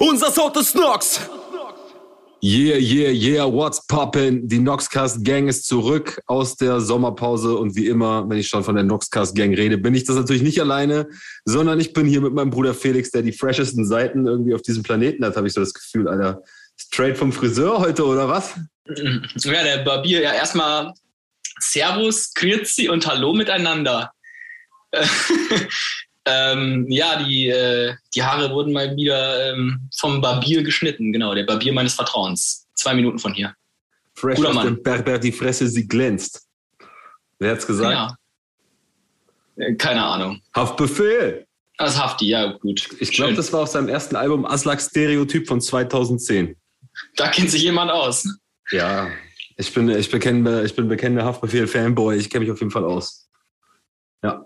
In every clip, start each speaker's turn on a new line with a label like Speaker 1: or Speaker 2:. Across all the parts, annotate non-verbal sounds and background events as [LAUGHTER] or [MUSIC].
Speaker 1: Unser Sound ist Nox! Yeah, yeah, yeah, what's poppin'? Die Noxcast Gang ist zurück aus der Sommerpause und wie immer, wenn ich schon von der Noxcast Gang rede, bin ich das natürlich nicht alleine, sondern ich bin hier mit meinem Bruder Felix, der die freshesten Seiten irgendwie auf diesem Planeten hat, habe ich so das Gefühl, Alter. Straight vom Friseur heute, oder was?
Speaker 2: Ja, der Barbier, ja, erstmal Servus, Grüezi und Hallo miteinander. [LAUGHS] ähm, ja, die, äh, die Haare wurden mal wieder ähm, vom Barbier geschnitten, genau, der Barbier meines Vertrauens. Zwei Minuten von hier.
Speaker 1: Fresh Guter Mann. Berber, die Fresse, sie glänzt. Wer hat's gesagt? Ja.
Speaker 2: Äh, keine Ahnung.
Speaker 1: Haftbefehl.
Speaker 2: Das Hafti, ja, gut.
Speaker 1: Ich glaube, das war auf seinem ersten Album Aslak Stereotyp von 2010.
Speaker 2: Da kennt sich jemand aus.
Speaker 1: Ja, ich bin, ich bekenne, ich bin bekennender Haftbefehl-Fanboy. Ich kenne mich auf jeden Fall aus. Ja.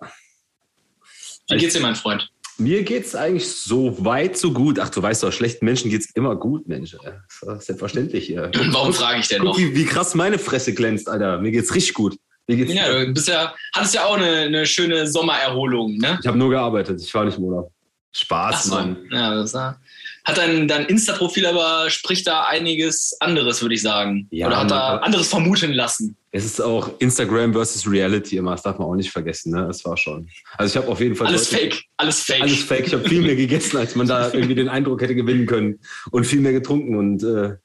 Speaker 2: Wie geht's dir, mein Freund?
Speaker 1: Mir geht's eigentlich so weit, so gut. Ach, du weißt doch, schlechten Menschen geht's immer gut, Mensch. Das ist selbstverständlich hier. [CLEARS THROAT]
Speaker 2: Warum frage ich denn
Speaker 1: Guck,
Speaker 2: noch?
Speaker 1: Wie, wie, krass meine Fresse glänzt, Alter. Mir geht's richtig gut. Mir geht's
Speaker 2: ja, du bist ja, hattest ja auch eine, eine schöne Sommererholung, ne?
Speaker 1: Ich habe nur gearbeitet. Ich war nicht im Urlaub. Spaß, so. Mann.
Speaker 2: Ja, das war, hat dein, dein Insta-Profil aber spricht da einiges anderes, würde ich sagen. Ja, Oder hat da anderes vermuten lassen.
Speaker 1: Es ist auch Instagram versus Reality immer, das darf man auch nicht vergessen, ne? Das war schon. Also ich habe auf jeden Fall.
Speaker 2: Alles Fake, alles Fake.
Speaker 1: Alles Fake. Ich habe viel mehr gegessen, als man da irgendwie den Eindruck hätte gewinnen können. Und viel mehr getrunken und äh,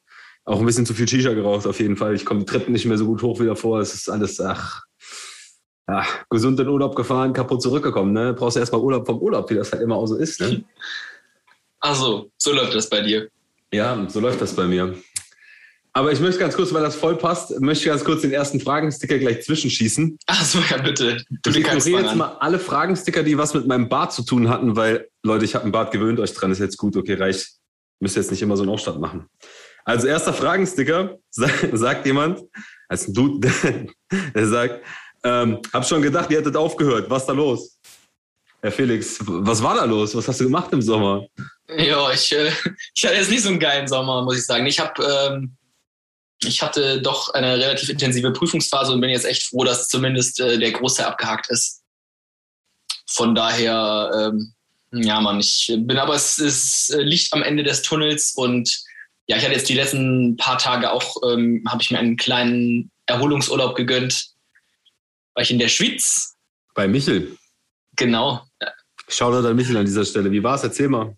Speaker 1: auch ein bisschen zu viel Shisha geraucht, auf jeden Fall. Ich komme die Treppen nicht mehr so gut hoch wie davor. Es ist alles, ach, ach, gesund in Urlaub gefahren, kaputt zurückgekommen, ne? Brauchst du erstmal Urlaub vom Urlaub, wie das halt immer auch so ist, ne? [LAUGHS]
Speaker 2: Ach so, so läuft das bei dir.
Speaker 1: Ja, so läuft das bei mir. Aber ich möchte ganz kurz, weil das voll passt, möchte ich ganz kurz den ersten Fragensticker gleich zwischenschießen.
Speaker 2: Ach so, ja, bitte.
Speaker 1: Du ich ignoriere jetzt mal alle Fragensticker, die was mit meinem Bart zu tun hatten, weil, Leute, ich habe einen Bart, gewöhnt euch dran, ist jetzt gut, okay, reicht. Müsst jetzt nicht immer so einen Aufstand machen. Also erster Fragensticker, sagt jemand, also du, [LAUGHS] der sagt, ähm, hab schon gedacht, ihr hättet aufgehört, was ist da los? Herr Felix, was war da los? Was hast du gemacht im Sommer?
Speaker 2: Ja, ich, äh, [LAUGHS] ich hatte jetzt nicht so einen geilen Sommer, muss ich sagen. Ich habe, ähm, ich hatte doch eine relativ intensive Prüfungsphase und bin jetzt echt froh, dass zumindest äh, der Großteil abgehakt ist. Von daher, ähm, ja, Mann, ich bin aber es ist äh, Licht am Ende des Tunnels und ja, ich hatte jetzt die letzten paar Tage auch, ähm, habe ich mir einen kleinen Erholungsurlaub gegönnt. War ich in der Schweiz.
Speaker 1: Bei Michel.
Speaker 2: Genau.
Speaker 1: Schau da dann Michel an dieser Stelle. Wie war es? Erzähl mal.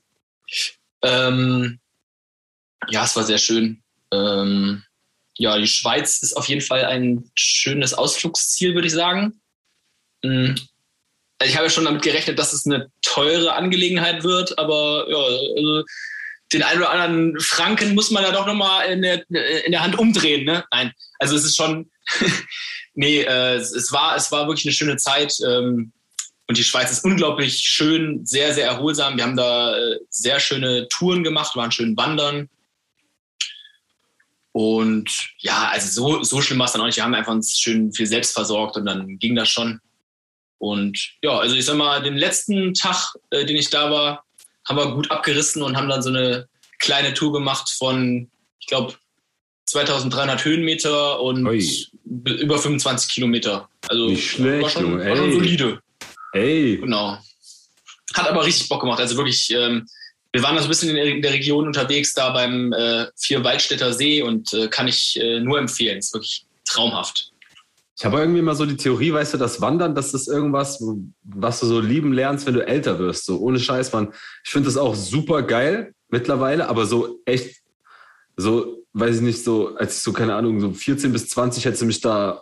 Speaker 2: Ähm, ja, es war sehr schön. Ähm, ja, die Schweiz ist auf jeden Fall ein schönes Ausflugsziel, würde ich sagen. Mhm. Ich habe ja schon damit gerechnet, dass es eine teure Angelegenheit wird, aber ja, also den einen oder anderen Franken muss man da doch nochmal in der, in der Hand umdrehen. Ne? Nein, also es ist schon, [LAUGHS] nee, äh, es, war, es war wirklich eine schöne Zeit. Ähm, und die Schweiz ist unglaublich schön, sehr, sehr erholsam. Wir haben da äh, sehr schöne Touren gemacht, waren schön wandern. Und ja, also so, so schlimm war es dann auch nicht. Wir haben einfach uns schön viel selbst versorgt und dann ging das schon. Und ja, also ich sag mal, den letzten Tag, äh, den ich da war, haben wir gut abgerissen und haben dann so eine kleine Tour gemacht von, ich glaube, 2300 Höhenmeter und Ui. über 25 Kilometer. Also
Speaker 1: Nicht schlecht,
Speaker 2: war schon,
Speaker 1: war schon
Speaker 2: solide.
Speaker 1: Ey.
Speaker 2: Genau. Hat aber richtig Bock gemacht. Also wirklich, ähm, wir waren da so ein bisschen in der Region unterwegs, da beim äh, Vierwaldstätter See und äh, kann ich äh, nur empfehlen. Ist wirklich traumhaft.
Speaker 1: Ich habe irgendwie mal so die Theorie, weißt du, das Wandern, das ist irgendwas, was du so lieben lernst, wenn du älter wirst. So ohne Scheiß, man. Ich finde das auch super geil mittlerweile, aber so echt, so, weiß ich nicht, so, als ich so, keine Ahnung, so 14 bis 20 hätte mich da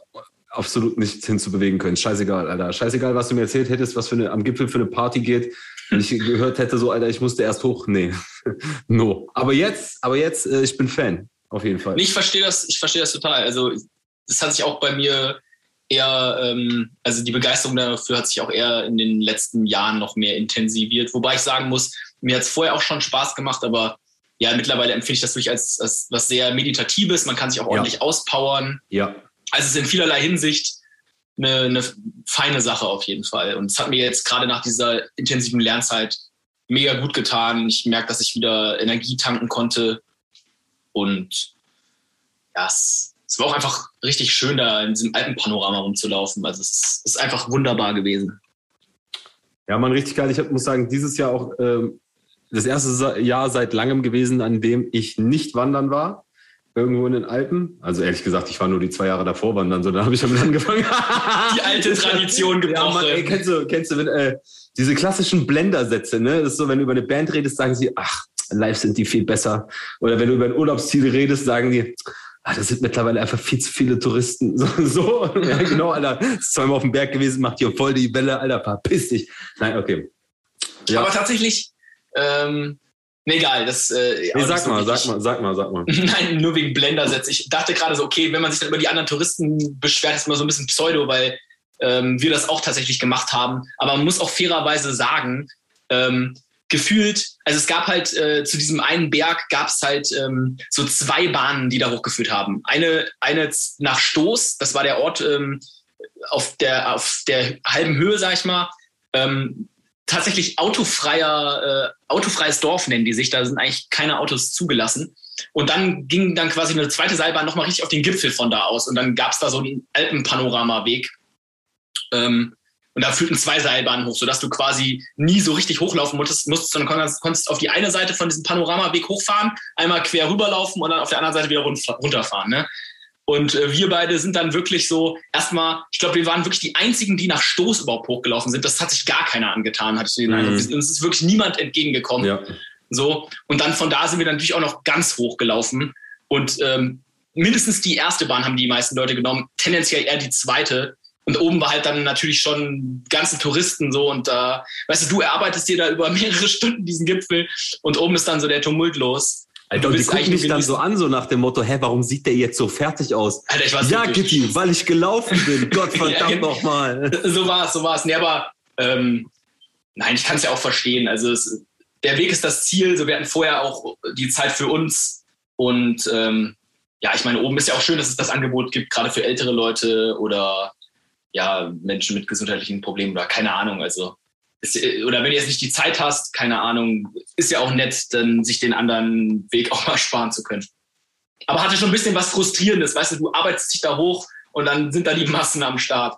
Speaker 1: absolut nichts hinzubewegen können. Scheißegal, Alter. Scheißegal, was du mir erzählt hättest, was für eine, am Gipfel für eine Party geht. Wenn ich gehört hätte, so, Alter, ich musste erst hoch. Nee. [LAUGHS] no. Aber jetzt, aber jetzt, äh, ich bin Fan. Auf jeden Fall.
Speaker 2: Ich verstehe das, ich verstehe das total. Also, das hat sich auch bei mir eher, ähm, also die Begeisterung dafür hat sich auch eher in den letzten Jahren noch mehr intensiviert. Wobei ich sagen muss, mir hat es vorher auch schon Spaß gemacht, aber ja, mittlerweile empfinde ich das wirklich als, als was sehr Meditatives. Man kann sich auch ordentlich ja. auspowern.
Speaker 1: Ja.
Speaker 2: Also es ist in vielerlei Hinsicht eine, eine feine Sache auf jeden Fall. Und es hat mir jetzt gerade nach dieser intensiven Lernzeit mega gut getan. Ich merke, dass ich wieder Energie tanken konnte. Und ja, es, es war auch einfach richtig schön, da in diesem alten Panorama rumzulaufen. Also es ist, ist einfach wunderbar gewesen.
Speaker 1: Ja, man, richtig geil. Ich muss sagen, dieses Jahr auch ähm, das erste Jahr seit langem gewesen, an dem ich nicht wandern war. Irgendwo in den Alpen. Also ehrlich gesagt, ich war nur die zwei Jahre davor wandern, so dann habe ich damit [LAUGHS] angefangen.
Speaker 2: die alte Tradition gebrochen. Ja, Mann,
Speaker 1: ey, kennst du, kennst du wenn, äh, diese klassischen Blender-Sätze, ne? Das ist so, wenn du über eine Band redest, sagen sie, ach, live sind die viel besser. Oder wenn du über ein Urlaubsziel redest, sagen die, ah, das sind mittlerweile einfach viel zu viele Touristen. [LAUGHS] So, so. ja, genau, Alter. Ist zweimal auf dem Berg gewesen, macht hier voll die Welle, Alter, verpiss dich. Nein, okay.
Speaker 2: Ja. Aber tatsächlich, ähm, nee, egal, das. Äh,
Speaker 1: nee, sag mal, sag mal, sag mal, sag [LAUGHS] mal.
Speaker 2: Nein, nur wegen Blendersätze. Ich dachte gerade so, okay, wenn man sich dann über die anderen Touristen beschwert, ist immer so ein bisschen Pseudo, weil ähm, wir das auch tatsächlich gemacht haben. Aber man muss auch fairerweise sagen, ähm, gefühlt, also es gab halt äh, zu diesem einen Berg gab es halt ähm, so zwei Bahnen, die da hochgeführt haben. Eine, eine nach Stoß, das war der Ort ähm, auf, der, auf der halben Höhe, sag ich mal. Ähm, tatsächlich autofreier, äh, autofreies Dorf nennen die sich, da sind eigentlich keine Autos zugelassen. Und dann ging dann quasi eine zweite Seilbahn nochmal richtig auf den Gipfel von da aus. Und dann gab es da so einen Alpenpanoramaweg. Ähm, und da führten zwei Seilbahnen hoch, sodass du quasi nie so richtig hochlaufen musstest, musstest sondern konntest auf die eine Seite von diesem Panoramaweg hochfahren, einmal quer rüberlaufen und dann auf der anderen Seite wieder runterfahren. Ne? Und äh, wir beide sind dann wirklich so, erstmal, ich glaube, wir waren wirklich die einzigen, die nach Stoß überhaupt hochgelaufen sind. Das hat sich gar keiner angetan, hatte ich den Eindruck. Mhm. Uns ist wirklich niemand entgegengekommen. Ja. So. Und dann von da sind wir dann natürlich auch noch ganz hoch gelaufen. Und ähm, mindestens die erste Bahn haben die meisten Leute genommen, tendenziell eher die zweite. Und oben war halt dann natürlich schon ganze Touristen so und da, äh, weißt du, du erarbeitest dir da über [LAUGHS] mehrere Stunden diesen Gipfel und oben ist dann so der Tumult los.
Speaker 1: Alter, und die gucken mich dann so an, so nach dem Motto, hä, warum sieht der jetzt so fertig aus?
Speaker 2: Alter, ich war
Speaker 1: ja, Kitty, weil ich gelaufen bin. [LAUGHS] Gott verdammt ja, nochmal. [LAUGHS]
Speaker 2: So war es, so war es. Nee, aber ähm, nein, ich kann es ja auch verstehen. Also es, der Weg ist das Ziel. So, wir hatten vorher auch die Zeit für uns. Und ähm, ja, ich meine, oben ist ja auch schön, dass es das Angebot gibt, gerade für ältere Leute oder ja, Menschen mit gesundheitlichen Problemen oder keine Ahnung. Also, ist, oder wenn du jetzt nicht die Zeit hast, keine Ahnung, ist ja auch nett, dann sich den anderen Weg auch mal [LAUGHS] sparen zu können. Aber hatte schon ein bisschen was Frustrierendes, weißt du, du arbeitest dich da hoch und dann sind da die Massen am Start.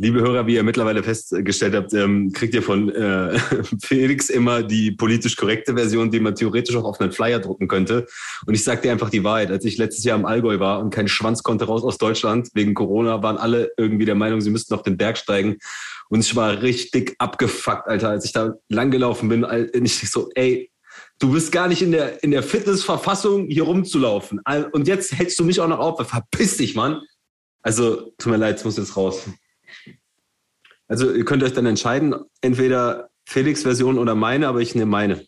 Speaker 1: Liebe Hörer, wie ihr mittlerweile festgestellt habt, ähm, kriegt ihr von äh, [LAUGHS] Felix immer die politisch korrekte Version, die man theoretisch auch auf einen Flyer drucken könnte. Und ich sage dir einfach die Wahrheit. Als ich letztes Jahr im Allgäu war und kein Schwanz konnte raus aus Deutschland wegen Corona, waren alle irgendwie der Meinung, sie müssten auf den Berg steigen. Und ich war richtig abgefuckt, Alter, als ich da langgelaufen bin. Ich so, ey, du bist gar nicht in der, in der Fitnessverfassung, hier rumzulaufen. Und jetzt hältst du mich auch noch auf. Verpiss dich, Mann. Also, tut mir leid, es muss jetzt raus. Also ihr könnt euch dann entscheiden, entweder Felix Version oder meine, aber ich nehme meine.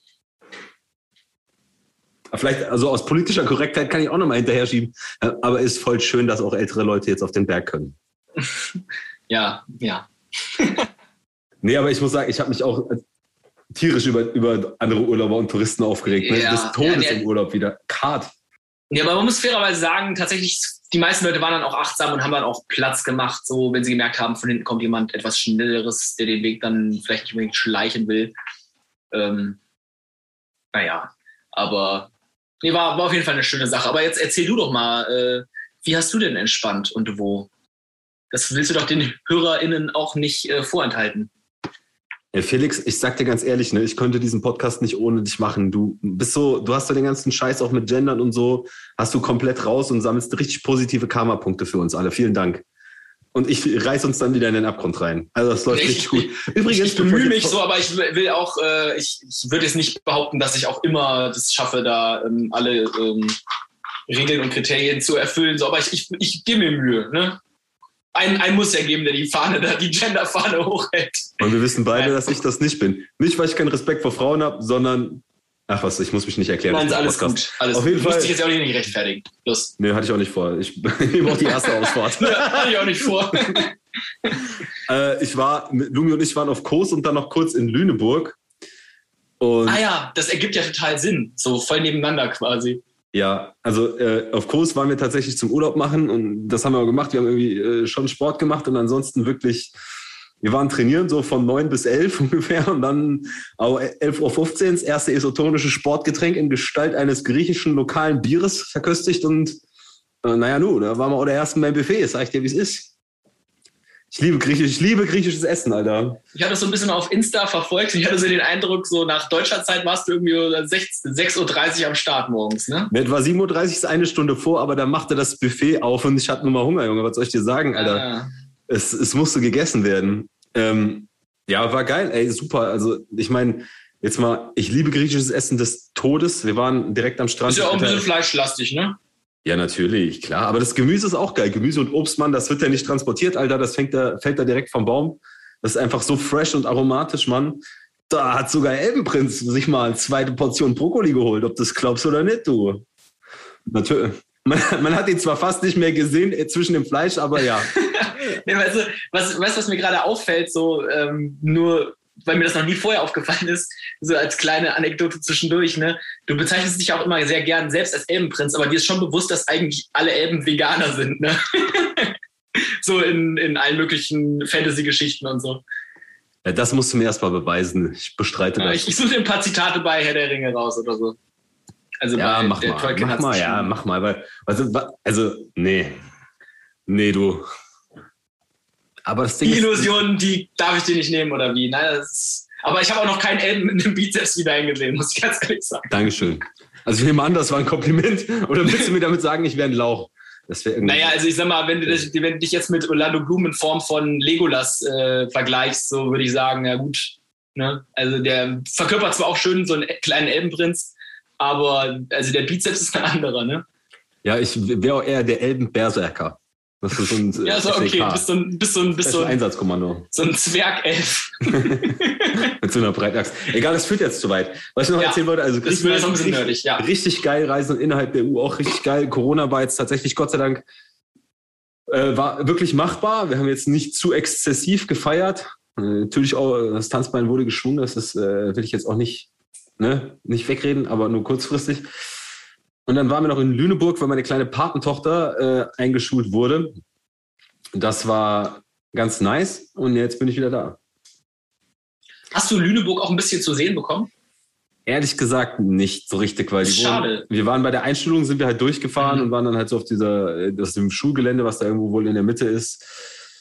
Speaker 1: Vielleicht, also aus politischer Korrektheit kann ich auch nochmal hinterher schieben. Aber ist voll schön, dass auch ältere Leute jetzt auf den Berg können. [LAUGHS]
Speaker 2: Ja, ja. [LAUGHS]
Speaker 1: nee, aber ich muss sagen, ich habe mich auch tierisch über, über andere Urlauber und Touristen aufgeregt. Ne? Ja, Des Todes ja, im Urlaub wieder. Kart.
Speaker 2: Ja, aber man muss fairerweise sagen, tatsächlich die meisten Leute waren dann auch achtsam und haben dann auch Platz gemacht, so wenn sie gemerkt haben, von hinten kommt jemand etwas Schnelleres, der den Weg dann vielleicht nicht unbedingt schleichen will. Ähm, naja, aber nee, war, war auf jeden Fall eine schöne Sache. Aber jetzt erzähl du doch mal, äh, wie hast du denn entspannt und wo? Das willst du doch den HörerInnen auch nicht äh, vorenthalten.
Speaker 1: Ja, Felix, ich sag dir ganz ehrlich, ne, ich könnte diesen Podcast nicht ohne dich machen. Du bist so, du hast ja den ganzen Scheiß auch mit Gendern und so, hast du komplett raus und sammelst richtig positive Karma-Punkte für uns alle. Vielen Dank. Und ich reiß uns dann wieder in den Abgrund rein. Also das läuft ich, richtig gut.
Speaker 2: Übrigens, ich bemühe mich so, aber ich will auch, äh, ich, ich würde jetzt nicht behaupten, dass ich auch immer das schaffe, da ähm, alle ähm, Regeln und Kriterien zu erfüllen. So, aber ich, ich, ich gebe mir Mühe. Ne? Ein, ein muss ja geben, der die Fahne, da die Genderfahne hochhält.
Speaker 1: Und wir wissen beide, dass ich das nicht bin. Nicht, weil ich keinen Respekt vor Frauen habe, sondern Ach was, ich muss mich nicht erklären.
Speaker 2: Nein, alles gut. Alles
Speaker 1: Auf jeden
Speaker 2: Fall.
Speaker 1: Musste
Speaker 2: ich jetzt auch nicht rechtfertigen. Los.
Speaker 1: Nee, hatte ich auch nicht vor. Ich [LAUGHS] nehme auch die erste Ausfahrt. [LAUGHS]
Speaker 2: ja, hatte ich auch nicht vor. [LAUGHS]
Speaker 1: äh, ich war, Lumi und ich waren auf Kurs und dann noch kurz in Lüneburg.
Speaker 2: Und ah ja, das ergibt ja total Sinn. So voll nebeneinander quasi.
Speaker 1: Ja, also äh, auf Kurs waren wir tatsächlich zum Urlaub machen und das haben wir auch gemacht. Wir haben irgendwie äh, schon Sport gemacht und ansonsten wirklich, wir waren trainieren so von neun bis elf [LAUGHS] ungefähr und dann auch 11.15 Uhr das erste esotonische Sportgetränk in Gestalt eines griechischen lokalen Bieres verköstigt und äh, naja, nu, da waren wir auch der Ersten beim Buffet, sag ich dir, wie es ist. Ich liebe, Griechisch, ich liebe griechisches Essen, Alter.
Speaker 2: Ich hatte es so ein bisschen auf Insta verfolgt und ich hatte so den Eindruck, so nach deutscher Zeit warst du irgendwie 6.30 Uhr am Start morgens, ne?
Speaker 1: Mir etwa 7.30 Uhr ist eine Stunde vor, aber dann machte das Buffet auf und ich hatte nur mal Hunger, Junge. Was soll ich dir sagen, Alter? Ah. Es, es musste gegessen werden. Ähm, ja, war geil, ey, super. Also, ich meine, jetzt mal, ich liebe griechisches Essen des Todes. Wir waren direkt am Strand.
Speaker 2: Ist ja auch ein bisschen fleischlastig, ne?
Speaker 1: Ja, natürlich, klar. Aber das Gemüse ist auch geil. Gemüse und Obst, Mann, das wird ja nicht transportiert, Alter. Das fängt da, fällt da direkt vom Baum. Das ist einfach so fresh und aromatisch, Mann. Da hat sogar Elbenprinz sich mal eine zweite Portion Brokkoli geholt, ob das glaubst oder nicht, du. Natürlich. [LAUGHS] Man, man, hat ihn zwar fast nicht mehr gesehen äh, zwischen dem Fleisch, aber ja. [LAUGHS]
Speaker 2: nee, weißt du, was, weißt, was mir gerade auffällt, so ähm, nur weil mir das noch nie vorher aufgefallen ist, so als kleine Anekdote zwischendurch, ne? Du bezeichnest dich auch immer sehr gern selbst als Elbenprinz, aber dir ist schon bewusst, dass eigentlich alle Elben Veganer sind, ne? [LAUGHS] so in, in allen möglichen Fantasy-Geschichten und so.
Speaker 1: Ja, das musst du mir erstmal beweisen. Ich bestreite
Speaker 2: ja,
Speaker 1: das.
Speaker 2: Ich, ich suche dir ein paar Zitate bei Herr der Ringe raus oder so.
Speaker 1: Also ja, mach mal, mach mal, ja, mach mal, weil, also, also, nee, nee, du,
Speaker 2: aber das Ding die Illusionen, die darf ich dir nicht nehmen, oder wie? Nein, ist, aber ich habe auch noch keinen Elben mit einem Bizeps wieder eingesehen, muss ich ganz ehrlich sagen.
Speaker 1: Dankeschön. Also ich nehme an, das war ein Kompliment. Oder willst du mir damit sagen, ich wäre ein Lauch?
Speaker 2: Das naja, also ich sag mal, wenn du, dich, wenn du dich jetzt mit Orlando Bloom in Form von Legolas äh, vergleichst, so würde ich sagen, ja gut. Ne? Also der verkörpert zwar auch schön so einen kleinen Elbenprinz, aber also der Bizeps ist ein anderer, ne?
Speaker 1: Ja, ich wäre auch eher der Elbenberserker.
Speaker 2: Das ist so ein ja, so okay, bist so ein, bist so ein, bist so ein
Speaker 1: Einsatzkommando.
Speaker 2: So ein Zwergelf. [LAUGHS]
Speaker 1: Mit so einer Breitachs. Egal, das führt jetzt zu weit. Was ich noch ja, erzählen wollte, also
Speaker 2: das wird ein bisschen nerdig, ja.
Speaker 1: richtig geil, Reisen innerhalb der EU auch richtig geil. Corona war jetzt tatsächlich, Gott sei Dank, äh, war wirklich machbar. Wir haben jetzt nicht zu exzessiv gefeiert. Äh, natürlich auch, das Tanzbein wurde geschwungen, das ist, äh, will ich jetzt auch nicht, ne, nicht wegreden, aber nur kurzfristig. Und dann waren wir noch in Lüneburg, weil meine kleine Patentochter äh, eingeschult wurde. Das war ganz nice und jetzt bin ich wieder da.
Speaker 2: Hast du Lüneburg auch ein bisschen zu sehen bekommen?
Speaker 1: Ehrlich gesagt nicht so richtig, weil
Speaker 2: Schade.
Speaker 1: Wurden, wir waren bei der Einstellung, sind wir halt durchgefahren mhm. und waren dann halt so auf dieser, äh, das dem Schulgelände, was da irgendwo wohl in der Mitte ist.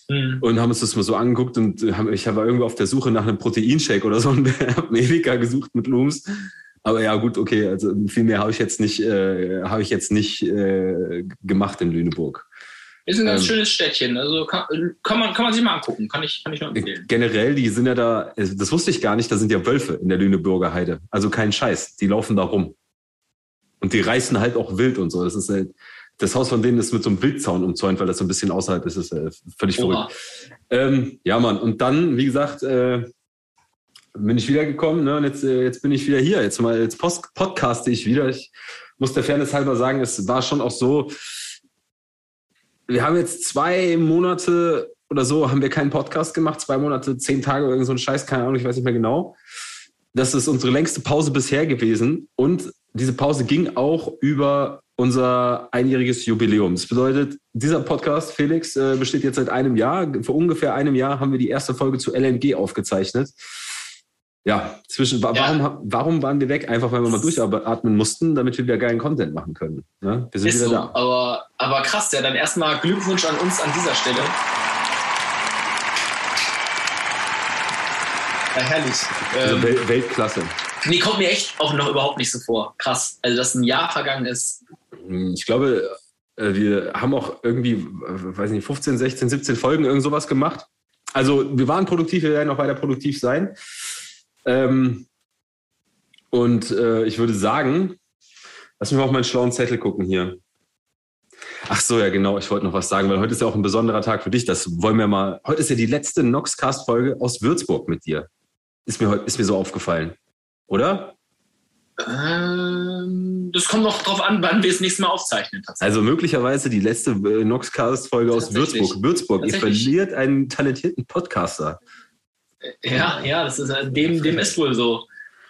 Speaker 1: Mhm. Und haben uns das mal so angeguckt und haben, ich war irgendwo auf der Suche nach einem Proteinshake oder so und [LAUGHS] habe Edeka gesucht mit Looms aber ja, gut, okay. Also viel mehr habe ich jetzt nicht, äh, habe ich jetzt nicht äh, gemacht in Lüneburg.
Speaker 2: Ist ein ganz ähm, schönes Städtchen. Also kann, kann, man, kann man sich mal angucken. Kann ich, kann ich nur empfehlen.
Speaker 1: Generell, die sind ja da, also das wusste ich gar nicht, da sind ja Wölfe in der Lüneburger Heide. Also kein Scheiß. Die laufen da rum. Und die reißen halt auch wild und so. Das ist halt, das Haus von denen ist mit so einem Wildzaun umzäunt, weil das so ein bisschen außerhalb ist. Das ist äh, völlig Oha. verrückt. Ähm, ja, Mann. Und dann, wie gesagt, äh, bin ich wiedergekommen ne? und jetzt, äh, jetzt bin ich wieder hier. Jetzt mal jetzt post podcaste ich wieder. Ich muss der Fairness halber sagen, es war schon auch so, wir haben jetzt zwei Monate oder so, haben wir keinen Podcast gemacht, zwei Monate, zehn Tage, irgend so ein Scheiß, keine Ahnung, ich weiß nicht mehr genau. Das ist unsere längste Pause bisher gewesen und diese Pause ging auch über unser einjähriges Jubiläum. Das bedeutet, dieser Podcast, Felix, äh, besteht jetzt seit einem Jahr. Vor ungefähr einem Jahr haben wir die erste Folge zu LNG aufgezeichnet ja, zwischen, warum, ja. warum waren wir weg? Einfach weil wir mal durchatmen mussten, damit wir wieder geilen Content machen können. Ja, wir sind
Speaker 2: Ist
Speaker 1: wieder
Speaker 2: so,
Speaker 1: da.
Speaker 2: Aber, aber krass, ja, dann erstmal Glückwunsch an uns an dieser Stelle. Ja, herrlich.
Speaker 1: Also ähm, Welt Weltklasse.
Speaker 2: Nee, kommt mir echt auch noch überhaupt nicht so vor. Krass. Also, dass ein Jahr vergangen ist.
Speaker 1: Hm, ich glaube, äh, wir haben auch irgendwie, weiß nicht, 15, 16, 17 Folgen irgend sowas gemacht. Also, wir waren produktiv, wir werden auch weiter produktiv sein. Ähm, und äh, ich würde sagen, lass mich mal auf meinen schlauen Zettel gucken hier. Ach so, ja, genau. Ich wollte noch was sagen, weil heute ist ja auch ein besonderer Tag für dich. Das wollen wir mal. Heute ist ja die letzte Noxcast-Folge aus Würzburg mit dir. Ist mir, ist mir so aufgefallen. Oder?
Speaker 2: Ähm, das kommt noch drauf an, wann wir das nächste Mal aufzeichnen.
Speaker 1: Also möglicherweise die letzte äh, Noxcast-Folge aus Würzburg. Würzburg, ihr verliert einen talentierten Podcaster.
Speaker 2: Ja, ja, das ist, äh, dem, dem ist wohl so.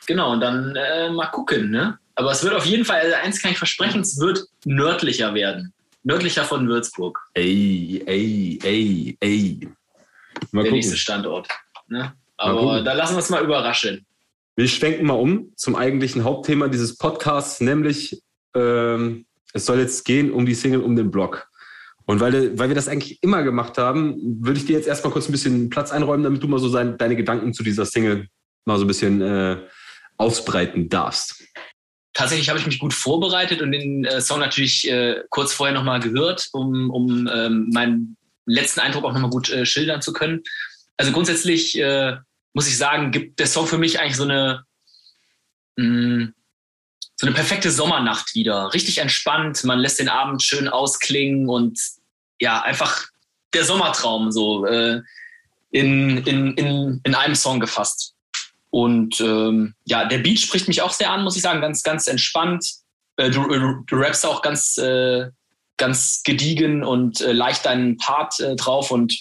Speaker 2: Genau, und dann äh, mal gucken, ne? Aber es wird auf jeden Fall, also eins kann ich versprechen, es wird nördlicher werden. Nördlicher von Würzburg.
Speaker 1: Ey, ey, ey, ey.
Speaker 2: Mal Der gucken. nächste Standort. Ne? Aber da lassen wir uns mal überraschen.
Speaker 1: Wir schwenken mal um zum eigentlichen Hauptthema dieses Podcasts, nämlich ähm, es soll jetzt gehen um die Single um den Block. Und weil, weil wir das eigentlich immer gemacht haben, würde ich dir jetzt erstmal kurz ein bisschen Platz einräumen, damit du mal so sein, deine Gedanken zu dieser Single mal so ein bisschen äh, ausbreiten darfst.
Speaker 2: Tatsächlich habe ich mich gut vorbereitet und den äh, Song natürlich äh, kurz vorher nochmal gehört, um, um ähm, meinen letzten Eindruck auch nochmal gut äh, schildern zu können. Also grundsätzlich äh, muss ich sagen, gibt der Song für mich eigentlich so eine, mh, mm, so eine perfekte Sommernacht wieder. Richtig entspannt, man lässt den Abend schön ausklingen und ja, einfach der Sommertraum so äh, in, in, in, in einem Song gefasst. Und ähm, ja, der Beat spricht mich auch sehr an, muss ich sagen, ganz, ganz entspannt. Äh, du, du, du rappst auch ganz, äh, ganz gediegen und äh, leicht deinen Part äh, drauf. Und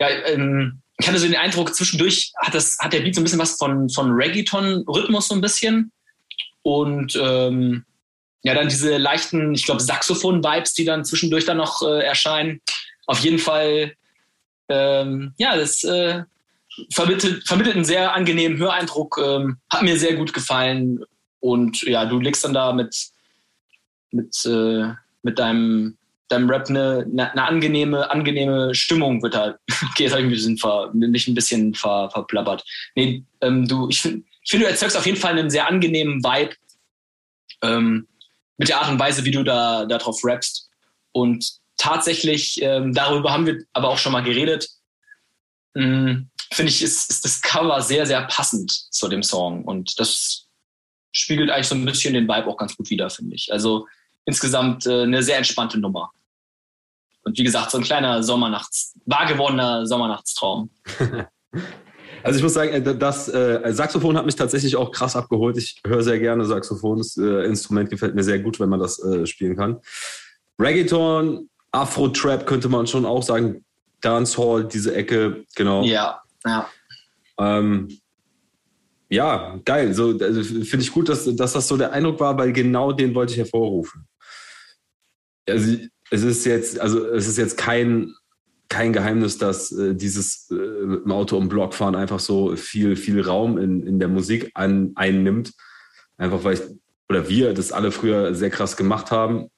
Speaker 2: ja, ähm, ich hatte so den Eindruck, zwischendurch hat, das, hat der Beat so ein bisschen was von, von Reggaeton-Rhythmus so ein bisschen. Und ähm, ja, dann diese leichten, ich glaube, Saxophon-Vibes, die dann zwischendurch dann noch äh, erscheinen. Auf jeden Fall, ähm, ja, das äh, vermittelt, vermittelt einen sehr angenehmen Höreindruck, ähm, hat mir sehr gut gefallen. Und ja, du legst dann da mit, mit, äh, mit deinem, deinem Rap eine, eine, angenehme, angenehme Stimmung wird da. Okay, jetzt habe ich mich ein bisschen, ver, mich ein bisschen ver, verplappert. Nee, ähm, du, ich finde, ich finde, du erzeugst auf jeden Fall einen sehr angenehmen Vibe. Ähm, mit der Art und Weise, wie du da darauf rappst. Und tatsächlich, ähm, darüber haben wir aber auch schon mal geredet, ähm, finde ich, ist, ist das Cover sehr, sehr passend zu dem Song. Und das spiegelt eigentlich so ein bisschen den Vibe auch ganz gut wider, finde ich. Also insgesamt äh, eine sehr entspannte Nummer. Und wie gesagt, so ein kleiner Sommernachts, wahr gewordener Sommernachtstraum. [LAUGHS]
Speaker 1: Also ich muss sagen, äh, das äh, Saxophon hat mich tatsächlich auch krass abgeholt. Ich höre sehr gerne Saxophon. Das äh, Instrument gefällt mir sehr gut, wenn man das äh, spielen kann. Reggaeton, Afro-Trap könnte man schon auch sagen. Dancehall, diese Ecke, genau.
Speaker 2: Ja, ja.
Speaker 1: Ähm, ja, geil. So, also Finde ich gut, dass, dass das so der Eindruck war, weil genau den wollte ich hervorrufen. Also es ist jetzt, also es ist jetzt kein kein Geheimnis, dass äh, dieses äh, dem Auto um Block fahren einfach so viel, viel Raum in, in der Musik an, einnimmt. Einfach weil ich, oder wir das alle früher sehr krass gemacht haben,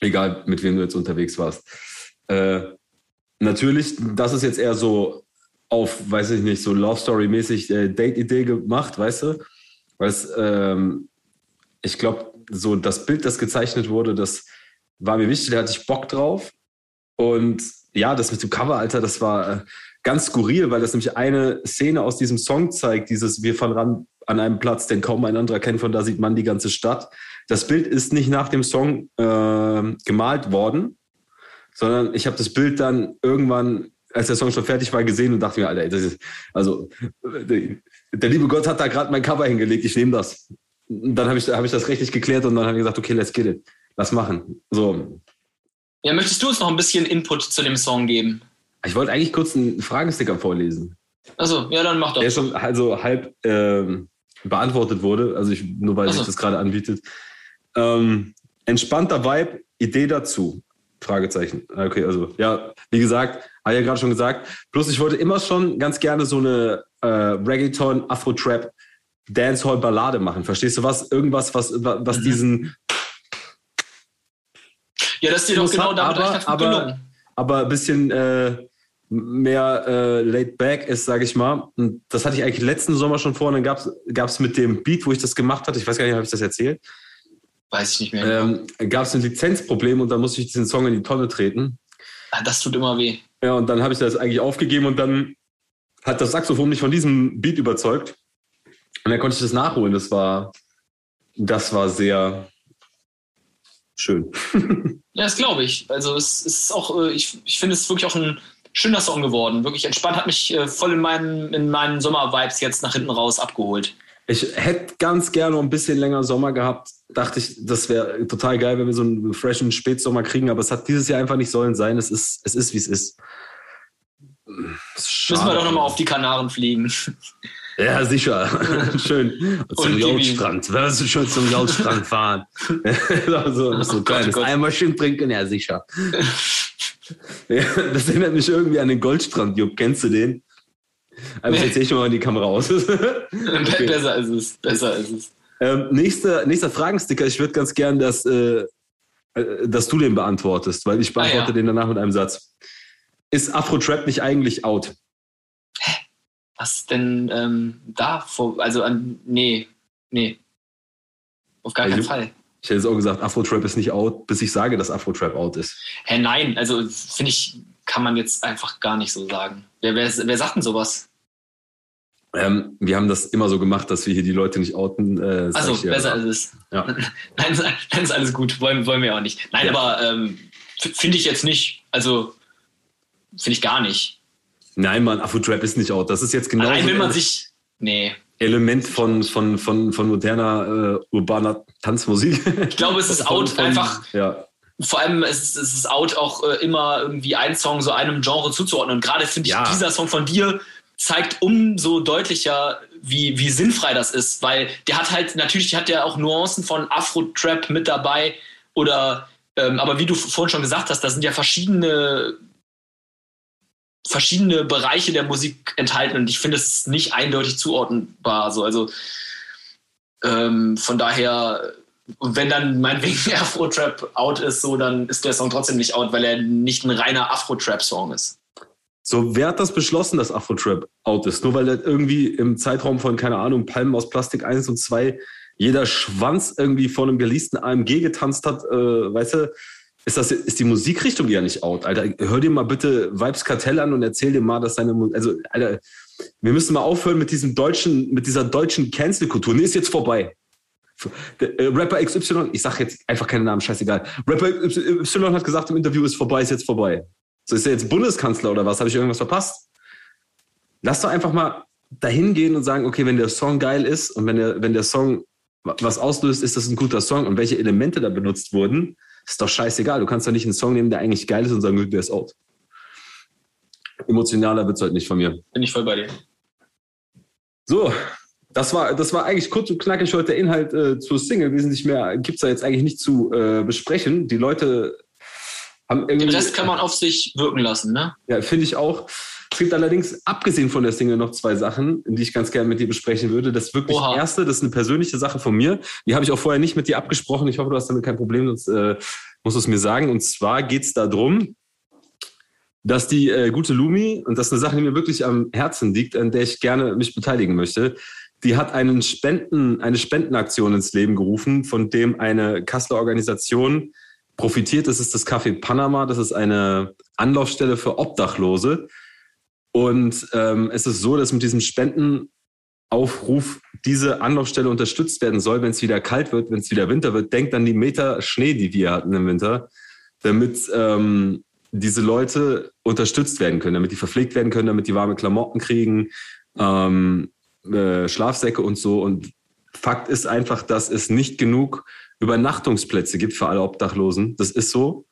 Speaker 1: egal mit wem du jetzt unterwegs warst. Äh, natürlich, das ist jetzt eher so auf, weiß ich nicht, so Love Story-mäßig äh, Date-Idee gemacht, weißt du? Weil es, ähm, ich glaube, so das Bild, das gezeichnet wurde, das war mir wichtig, da hatte ich Bock drauf. Und ja, das mit dem Cover, Alter, das war äh, ganz skurril, weil das nämlich eine Szene aus diesem Song zeigt, dieses Wir fahren ran an einem Platz, den kaum ein anderer kennt, von da sieht man die ganze Stadt. Das Bild ist nicht nach dem Song äh, gemalt worden, sondern ich habe das Bild dann irgendwann, als der Song schon fertig war, gesehen und dachte mir, Alter, ist, also der liebe Gott hat da gerade mein Cover hingelegt, ich nehme das. Und dann habe ich, hab ich das rechtlich geklärt und dann habe ich gesagt, okay, let's get it. Lass machen. So,
Speaker 2: ja, möchtest du uns noch ein bisschen Input zu dem Song geben?
Speaker 1: Ich wollte eigentlich kurz einen Fragensticker vorlesen.
Speaker 2: Achso, ja, dann mach doch.
Speaker 1: Der schon also halb ähm, beantwortet wurde, also ich, nur weil sich das gerade anbietet. Ähm, entspannter Vibe, Idee dazu? Fragezeichen. Okay, also ja, wie gesagt, habe ich ja gerade schon gesagt. Plus ich wollte immer schon ganz gerne so eine äh, Reggaeton, Afro-Trap, Dancehall-Ballade machen. Verstehst du was? Irgendwas, was, was mhm. diesen
Speaker 2: ja, das ist dir doch genau
Speaker 1: damit aber, recht aber, gelungen. Aber ein bisschen äh, mehr äh, laid back ist, sage ich mal. Und das hatte ich eigentlich letzten Sommer schon vor. Und dann gab es mit dem Beat, wo ich das gemacht hatte, ich weiß gar nicht, habe ich das erzählt?
Speaker 2: Weiß ich nicht mehr.
Speaker 1: Ähm, gab es ein Lizenzproblem und dann musste ich diesen Song in die Tonne treten.
Speaker 2: Ah, das tut immer weh.
Speaker 1: Ja, und dann habe ich das eigentlich aufgegeben und dann hat das Saxophon mich von diesem Beat überzeugt. Und dann konnte ich das nachholen. Das war, das war sehr, schön. [LAUGHS]
Speaker 2: ja, das glaube ich. Also es ist auch, äh, ich, ich finde es wirklich auch ein schöner Song geworden. Wirklich entspannt, hat mich äh, voll in meinen, in meinen Sommer-Vibes jetzt nach hinten raus abgeholt.
Speaker 1: Ich hätte ganz gerne noch ein bisschen länger Sommer gehabt. Dachte ich, das wäre total geil, wenn wir so einen freshen Spätsommer kriegen, aber es hat dieses Jahr einfach nicht sollen sein. Es ist, es ist wie es ist.
Speaker 2: Müssen wir doch nochmal auf die Kanaren fliegen. [LAUGHS]
Speaker 1: Ja, sicher. [LAUGHS] Schön. Zum Jautstrand. Wirst du schon zum Jautstrand fahren? [LAUGHS] [LAUGHS] so, so ein kleines oh Eimerchen trinken, ja, sicher. ja, das erinnert mich irgendwie an den Goldstrand, Jupp. Kennst du den? Aber nee. erzähl ich mal in die Kamera aus.
Speaker 2: okay. Besser ist es. Besser ist es.
Speaker 1: Ähm, nächster, nächster Fragensticker. Ich würde ganz gern, dass äh, äh, dass du den beantwortest, weil ich beantworte ah, ja. den danach mit einem Satz. Ist Afro-Trap nicht eigentlich out?
Speaker 2: Was denn ähm, da? Vor, also, an, nee, nee. Auf gar keinen Fall.
Speaker 1: Ich hätte es auch gesagt, Afro-Trap ist nicht out, bis ich sage, dass Afro-Trap out ist.
Speaker 2: Hä, nein, also finde ich, kann man jetzt einfach gar nicht so sagen. Wer, wer, wer sagt denn sowas?
Speaker 1: Ähm, wir haben das immer so gemacht, dass wir hier die Leute nicht outen.
Speaker 2: Äh, Achso, besser als es. Ja. [LAUGHS] Nein, dann ist alles gut. Wollen, wollen wir auch nicht. Nein, ja. aber ähm, finde ich jetzt nicht. Also, finde ich gar nicht.
Speaker 1: Nein, Mann, Afro-Trap ist nicht out. Das ist jetzt genau.
Speaker 2: Nein, wenn man sich. Nee.
Speaker 1: Element von, von, von, von moderner äh, urbaner Tanzmusik.
Speaker 2: Ich glaube, es ist [LAUGHS] out von, einfach. Ja. Vor allem ist es ist out auch äh, immer irgendwie ein Song so einem Genre zuzuordnen. Und gerade finde ich, ja. dieser Song von dir zeigt umso deutlicher, wie, wie sinnfrei das ist, weil der hat halt, natürlich hat der auch Nuancen von Afro-Trap mit dabei oder, ähm, aber wie du vorhin schon gesagt hast, da sind ja verschiedene verschiedene Bereiche der Musik enthalten und ich finde es nicht eindeutig zuordnenbar. So. Also ähm, von daher, wenn dann meinetwegen [LAUGHS] Afro-Trap out ist, so, dann ist der Song trotzdem nicht out, weil er nicht ein reiner Afro-Trap-Song ist.
Speaker 1: So, wer hat das beschlossen, dass Afro-Trap out ist? Nur weil er irgendwie im Zeitraum von, keine Ahnung, Palmen aus Plastik 1 und 2 jeder Schwanz irgendwie vor einem geleasten AMG getanzt hat, äh, weißt du, ist, das, ist die Musikrichtung ja nicht out, Alter. Hör dir mal bitte Vibes Kartell an und erzähl dir mal, dass seine, also, Alter, wir müssen mal aufhören mit diesem deutschen, mit dieser deutschen Cancel-Kultur. Nee, ist jetzt vorbei. Der, äh, Rapper XY, ich sag jetzt einfach keinen Namen, scheißegal. Rapper XY hat gesagt im Interview, ist vorbei, ist jetzt vorbei. So ist er jetzt Bundeskanzler oder was? Habe ich irgendwas verpasst? Lass doch einfach mal dahin gehen und sagen, okay, wenn der Song geil ist und wenn der, wenn der Song was auslöst, ist das ein guter Song und welche Elemente da benutzt wurden, ist doch scheißegal. Du kannst doch nicht einen Song nehmen, der eigentlich geil ist und sagen, der ist out. Emotionaler wird es halt nicht von mir.
Speaker 2: Bin ich voll bei dir.
Speaker 1: So, das war, das war eigentlich kurz und knackig heute der Inhalt äh, zur Single. Wesentlich mehr gibt es da jetzt eigentlich nicht zu äh, besprechen. Die Leute
Speaker 2: den Rest kann man auf sich wirken lassen, ne?
Speaker 1: Ja, finde ich auch. Es gibt allerdings, abgesehen von der Single, noch zwei Sachen, die ich ganz gerne mit dir besprechen würde. Das wirklich Oha. erste, das ist eine persönliche Sache von mir. Die habe ich auch vorher nicht mit dir abgesprochen. Ich hoffe, du hast damit kein Problem, sonst äh, musst du es mir sagen. Und zwar geht es darum, dass die äh, gute Lumi, und das ist eine Sache, die mir wirklich am Herzen liegt, an der ich gerne mich beteiligen möchte, die hat einen Spenden, eine Spendenaktion ins Leben gerufen, von dem eine Kasseler Organisation profitiert. Das ist das Café Panama. Das ist eine Anlaufstelle für Obdachlose. Und ähm, es ist so, dass mit diesem Spendenaufruf diese Anlaufstelle unterstützt werden soll, wenn es wieder kalt wird, wenn es wieder Winter wird. Denkt an die Meter Schnee, die wir hatten im Winter, damit ähm, diese Leute unterstützt werden können, damit die verpflegt werden können, damit die warme Klamotten kriegen, ähm, äh, Schlafsäcke und so. Und Fakt ist einfach, dass es nicht genug Übernachtungsplätze gibt für alle Obdachlosen. Das ist so.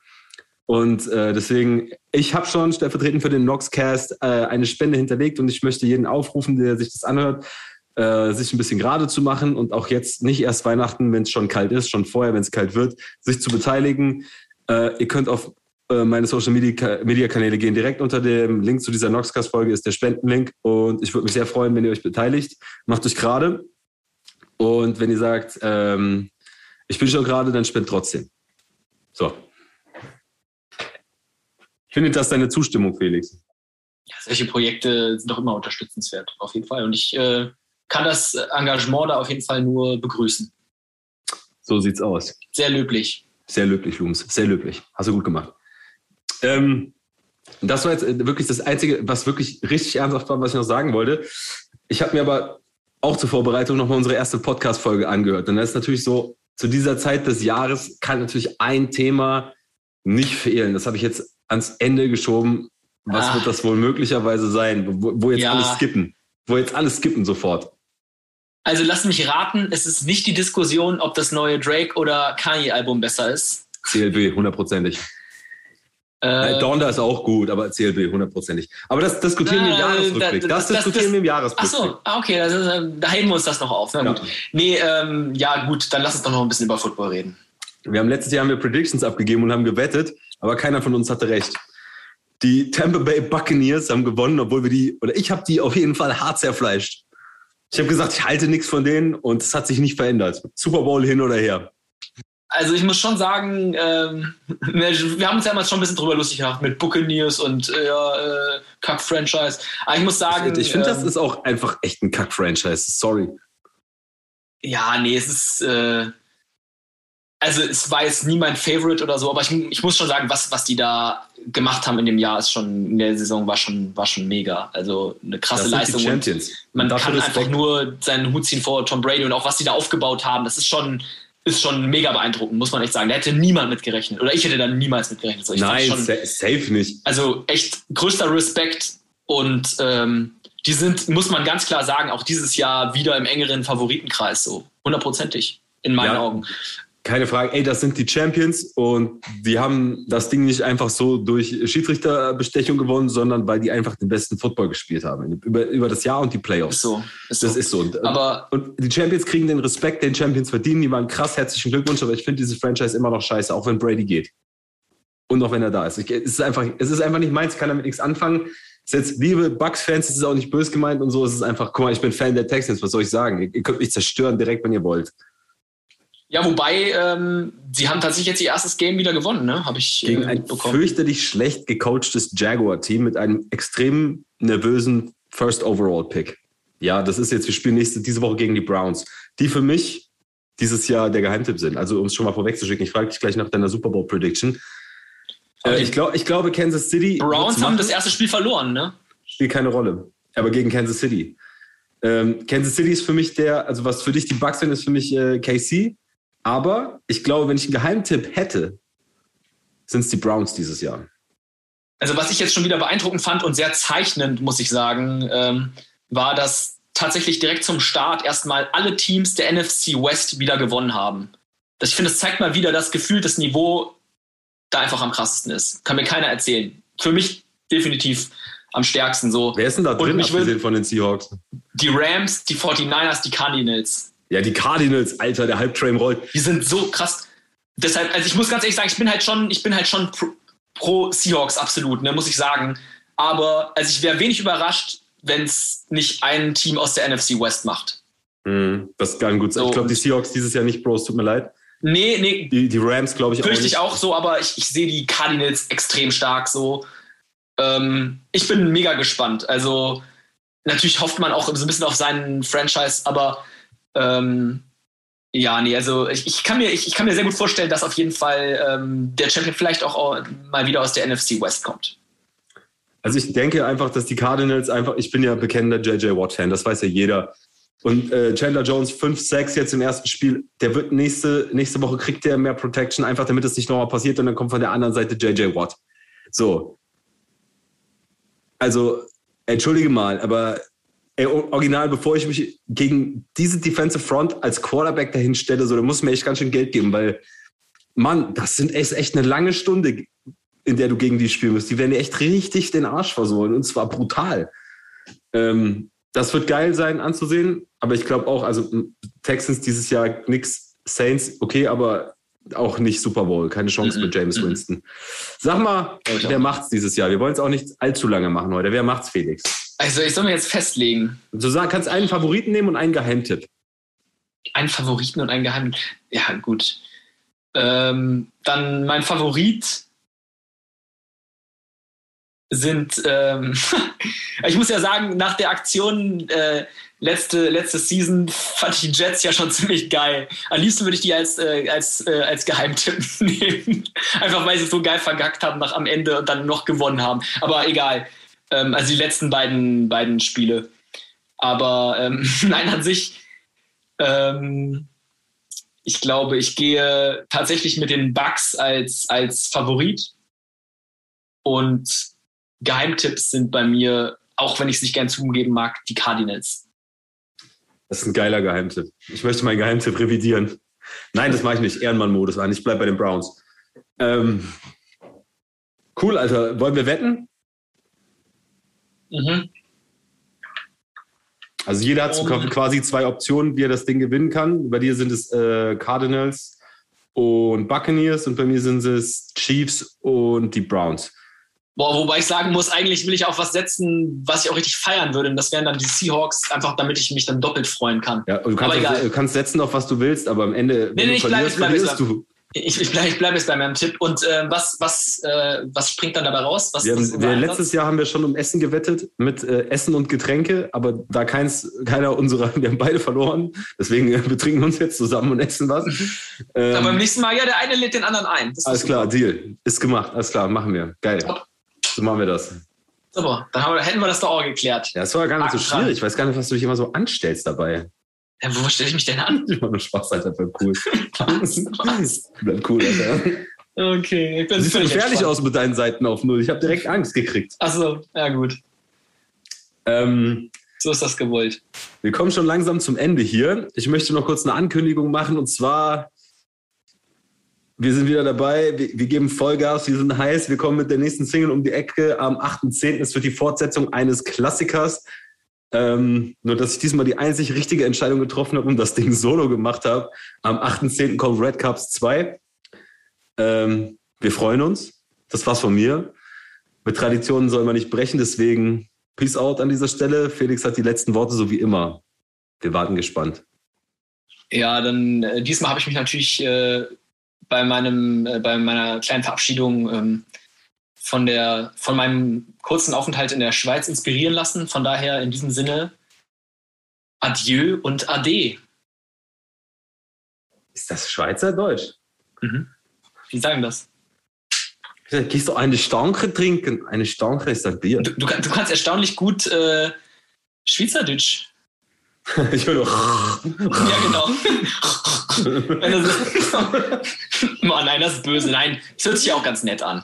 Speaker 1: Und äh, deswegen, ich habe schon stellvertretend für den Noxcast äh, eine Spende hinterlegt und ich möchte jeden aufrufen, der sich das anhört, äh, sich ein bisschen gerade zu machen und auch jetzt nicht erst Weihnachten, wenn es schon kalt ist, schon vorher, wenn es kalt wird, sich zu beteiligen. Äh, ihr könnt auf äh, meine Social Media, Media Kanäle gehen. Direkt unter dem Link zu dieser Noxcast Folge ist der Spendenlink und ich würde mich sehr freuen, wenn ihr euch beteiligt. Macht euch gerade. Und wenn ihr sagt, ähm, ich bin schon gerade, dann spend trotzdem. So. Findet das deine Zustimmung, Felix?
Speaker 2: Ja, solche Projekte sind doch immer unterstützenswert, auf jeden Fall. Und ich äh, kann das Engagement da auf jeden Fall nur begrüßen.
Speaker 1: So sieht's aus.
Speaker 2: Sehr löblich.
Speaker 1: Sehr löblich, Lums. Sehr löblich. Hast du gut gemacht. Ähm, das war jetzt äh, wirklich das Einzige, was wirklich richtig ernsthaft war, was ich noch sagen wollte. Ich habe mir aber auch zur Vorbereitung nochmal unsere erste Podcast-Folge angehört. Und das ist natürlich so, zu dieser Zeit des Jahres kann natürlich ein Thema nicht fehlen. Das habe ich jetzt ans Ende geschoben. Was ah. wird das wohl möglicherweise sein? Wo, wo jetzt ja. alles skippen? Wo jetzt alles skippen sofort?
Speaker 2: Also lass mich raten, es ist nicht die Diskussion, ob das neue Drake oder Kanye-Album besser ist.
Speaker 1: CLB, hundertprozentig. Äh, Donda ist auch gut, aber CLB hundertprozentig. Aber das diskutieren wir im äh, Jahresrückblick. Das, das diskutieren wir im Jahresrückblick. Ach so,
Speaker 2: ah, okay, ist, äh, da heben wir uns das noch auf. Na gut. Ja. Nee, ähm, ja gut, dann lass uns doch noch ein bisschen über Football reden.
Speaker 1: Wir haben letztes Jahr haben wir Predictions abgegeben und haben gewettet, aber keiner von uns hatte recht. Die Tampa Bay Buccaneers haben gewonnen, obwohl wir die, oder ich habe die auf jeden Fall hart zerfleischt. Ich habe gesagt, ich halte nichts von denen und es hat sich nicht verändert. Super Bowl hin oder her.
Speaker 2: also ich muss schon sagen, ähm, [LAUGHS] wir haben uns immer schon ein bisschen drüber lustig gemacht mit Buccaneers und äh, äh, Kack-Franchise. Aber ich muss sagen.
Speaker 1: Ich, ich finde, ähm, das ist auch einfach echt ein Kack-Franchise. Sorry.
Speaker 2: Ja, nee, es ist. Äh, also es war jetzt nie mein Favorite oder so, aber ich, ich muss schon sagen, was, was die da gemacht haben in dem Jahr ist schon, in der Saison war schon, war schon mega. Also eine krasse Leistung. man kann Respekt. einfach nur seinen Hut ziehen vor Tom Brady und auch was die da aufgebaut haben, das ist schon, ist schon mega beeindruckend, muss man echt sagen. Da hätte niemand mitgerechnet. Oder ich hätte da niemals mitgerechnet. So,
Speaker 1: Nein, schon, safe nicht.
Speaker 2: Also echt größter Respekt und ähm, die sind, muss man ganz klar sagen, auch dieses Jahr wieder im engeren Favoritenkreis so. Hundertprozentig. In meinen ja. Augen.
Speaker 1: Keine Frage, ey, das sind die Champions und die haben das Ding nicht einfach so durch Schiedsrichterbestechung gewonnen, sondern weil die einfach den besten Football gespielt haben. Über, über das Jahr und die Playoffs.
Speaker 2: Ist so.
Speaker 1: Ist das so. ist so. Und,
Speaker 2: aber
Speaker 1: und die Champions kriegen den Respekt, den Champions verdienen. Die waren krass, herzlichen Glückwunsch, aber ich finde dieses Franchise immer noch scheiße, auch wenn Brady geht. Und auch wenn er da ist. Ich, es, ist einfach, es ist einfach nicht meins, ich kann damit nichts anfangen. Jetzt, liebe Bucks-Fans, es ist auch nicht böse gemeint und so. Es ist einfach, guck mal, ich bin Fan der Texans, was soll ich sagen? Ihr, ihr könnt mich zerstören direkt, wenn ihr wollt.
Speaker 2: Ja, wobei, ähm, sie haben tatsächlich jetzt ihr erstes Game wieder gewonnen, ne? Habe ich
Speaker 1: äh, Gegen ein fürchterlich schlecht gecoachtes Jaguar-Team mit einem extrem nervösen First Overall-Pick. Ja, das ist jetzt, wir spielen nächste, diese Woche gegen die Browns, die für mich dieses Jahr der Geheimtipp sind. Also, um es schon mal vorwegzuschicken, ich frage dich gleich nach deiner Super Bowl-Prediction. Äh, ich, glaub, ich glaube, Kansas City.
Speaker 2: Browns haben das erste Spiel verloren, ne?
Speaker 1: Spielt keine Rolle. Aber gegen Kansas City. Ähm, Kansas City ist für mich der, also was für dich die Bucks sind, ist für mich äh, KC. Aber ich glaube, wenn ich einen Geheimtipp hätte, sind es die Browns dieses Jahr.
Speaker 2: Also was ich jetzt schon wieder beeindruckend fand und sehr zeichnend, muss ich sagen, ähm, war, dass tatsächlich direkt zum Start erstmal alle Teams der NFC West wieder gewonnen haben. Das, ich finde, das zeigt mal wieder das Gefühl, das Niveau da einfach am krassesten ist. Kann mir keiner erzählen. Für mich definitiv am stärksten so.
Speaker 1: Wer ist denn da drin, abgesehen von den Seahawks?
Speaker 2: Die Rams, die 49ers, die Cardinals.
Speaker 1: Ja, die Cardinals, Alter, der Halbtrain rollt.
Speaker 2: Die sind so krass. Deshalb, also ich muss ganz ehrlich sagen, ich bin halt schon, ich bin halt schon pro, pro Seahawks absolut, ne, muss ich sagen. Aber also ich wäre wenig überrascht, wenn es nicht ein Team aus der NFC West macht.
Speaker 1: Mm, das kann gut sein. So, ich glaube, die Seahawks dieses Jahr nicht, Bros, tut mir leid.
Speaker 2: Nee, nee.
Speaker 1: Die, die Rams, glaube ich,
Speaker 2: auch. Fürchte ich auch so, aber ich, ich sehe die Cardinals extrem stark so. Ähm, ich bin mega gespannt. Also, natürlich hofft man auch so ein bisschen auf seinen Franchise, aber ähm, ja, nee, also ich, ich, kann mir, ich, ich, kann mir sehr gut vorstellen, dass auf jeden Fall ähm, der Champion vielleicht auch mal wieder aus der NFC West kommt.
Speaker 1: Also ich denke einfach, dass die Cardinals einfach, ich bin ja bekennender JJ Watt-Fan, das weiß ja jeder. Und äh, Chandler Jones 5-6 jetzt im ersten Spiel, der wird nächste, nächste Woche kriegt der mehr Protection, einfach damit es nicht nochmal passiert und dann kommt von der anderen Seite JJ Watt. So. Also, entschuldige mal, aber ey, original, bevor ich mich gegen diese Defensive Front als Quarterback dahin stelle, so, da muss mir echt ganz schön Geld geben, weil, Mann, das sind echt, echt eine lange Stunde, in der du gegen die spielen musst. Die werden dir echt richtig den Arsch versohlen und zwar brutal. Ähm, das wird geil sein anzusehen, aber ich glaube auch, also Texans dieses Jahr nix, Saints, okay, aber auch nicht Super Bowl, keine Chance mit James mm Winston. Sag mal, wer macht's dieses Jahr? Wir wollen es auch nicht allzu lange machen heute. Wer macht's, Felix?
Speaker 2: Also ich soll mir jetzt festlegen.
Speaker 1: Du sagen, kannst einen Favoriten nehmen und einen Geheimtipp.
Speaker 2: Einen Favoriten und einen Geheimtipp. Ja, gut. Ähm, dann mein Favorit sind, ähm, [LAUGHS] ich muss ja sagen, nach der Aktion äh, letzte, letzte Season fand ich die Jets ja schon [LAUGHS] ziemlich geil. Am liebsten würde ich die als, äh, als, äh, als Geheimtipp [LAUGHS] nehmen. Einfach weil sie so geil vergackt haben nach am Ende und dann noch gewonnen haben. Aber egal. Ähm, also die letzten beiden, beiden Spiele. Aber ähm, [LAUGHS] nein, an sich, ähm, ich glaube, ich gehe tatsächlich mit den Bugs als, als Favorit. Und Geheimtipps sind bei mir, auch wenn ich es nicht gern zugeben mag, die Cardinals.
Speaker 1: Das ist ein geiler Geheimtipp. Ich möchte meinen Geheimtipp revidieren. Nein, das mache ich nicht. Ehrenmann-Modus an. Ich bleibe bei den Browns. Ähm, cool, Alter. Wollen wir wetten? Mhm. Also jeder hat um, quasi zwei Optionen, wie er das Ding gewinnen kann. Bei dir sind es äh, Cardinals und Buccaneers und bei mir sind es Chiefs und die Browns.
Speaker 2: Boah, wobei ich sagen muss, eigentlich will ich auch was setzen, was ich auch richtig feiern würde. Und das wären dann die Seahawks, einfach damit ich mich dann doppelt freuen kann.
Speaker 1: Ja, du kannst, auch, du kannst setzen auf was du willst, aber am Ende,
Speaker 2: nee, nee, ich bleib, ich bleib,
Speaker 1: verlierst du.
Speaker 2: Ich, ich bleibe bleib jetzt bei meinem Tipp. Und äh, was, was, äh, was springt dann dabei raus? Was,
Speaker 1: Wir haben, wir, letztes Jahr haben wir schon um Essen gewettet mit äh, Essen und Getränke, aber da keins, keiner unserer, wir haben beide verloren, deswegen äh, betrinken wir uns jetzt zusammen und essen was. Ähm,
Speaker 2: Aber beim nächsten Mal, ja, der eine lädt den anderen ein.
Speaker 1: Alles
Speaker 2: super.
Speaker 1: klar, Deal. Ist gemacht, alles klar, machen wir. Geil.
Speaker 2: Top.
Speaker 1: So machen wir das.
Speaker 2: Super, dann wir, hätten wir das doch auch geklärt.
Speaker 1: Ja, das war gar nicht so
Speaker 2: Haken dran.
Speaker 1: schwierig. Ich weiß gar nicht, was du dich immer so anstellst dabei.
Speaker 2: Ja, wo stelle ich mich denn an?
Speaker 1: Ich nur Spaß, Alter, voll cool. [LAUGHS] Bleibt [LAUGHS] cool, Alter.
Speaker 2: Okay, ich bin
Speaker 1: Siehst
Speaker 2: völlig
Speaker 1: gefährlich
Speaker 2: entspannt.
Speaker 1: aus mit deinen Seiten auf Null. Ich habe direkt Angst gekriegt.
Speaker 2: Achso, ja gut.
Speaker 1: Ähm,
Speaker 2: So ist das gewollt.
Speaker 1: Wir kommen schon langsam zum Ende hier. Ich möchte noch kurz eine Ankündigung machen und zwar, wir sind wieder dabei, wir, wir geben Vollgas, wir sind heiß, wir kommen mit der nächsten Single um die Ecke am 8.10. Es wird die Fortsetzung eines Klassikers. Ähm, nur, dass ich diesmal die einzig richtige Entscheidung getroffen habe und das Ding solo gemacht habe. Am 8.10. kommt Red Cups 2. Ähm, wir freuen uns. Das war's von mir. Mit Traditionen soll man nicht brechen, deswegen Peace out an dieser Stelle. Felix hat die letzten Worte, so wie immer. Wir warten gespannt.
Speaker 2: Ja, dann äh, diesmal habe ich mich natürlich äh, bei meinem, äh, bei meiner kleinen Verabschiedung ähm, von der, von meinem kurzen Aufenthalt in der Schweiz inspirieren lassen. Von daher in diesem Sinne Adieu und Ade.
Speaker 1: Ist das Schweizerdeutsch?
Speaker 2: Mhm. Wie sagen das?
Speaker 1: Gehst du eine Stanke trinken? Eine Stanke ist ein Bier.
Speaker 2: Du, du, du kannst erstaunlich gut äh, Schweizerdeutsch. [LAUGHS]
Speaker 1: Ich höre nur.
Speaker 2: Ja, genau. [LAUGHS] Mann, [LAUGHS] nein, das ist böse. Nein, das hört sich auch ganz nett an.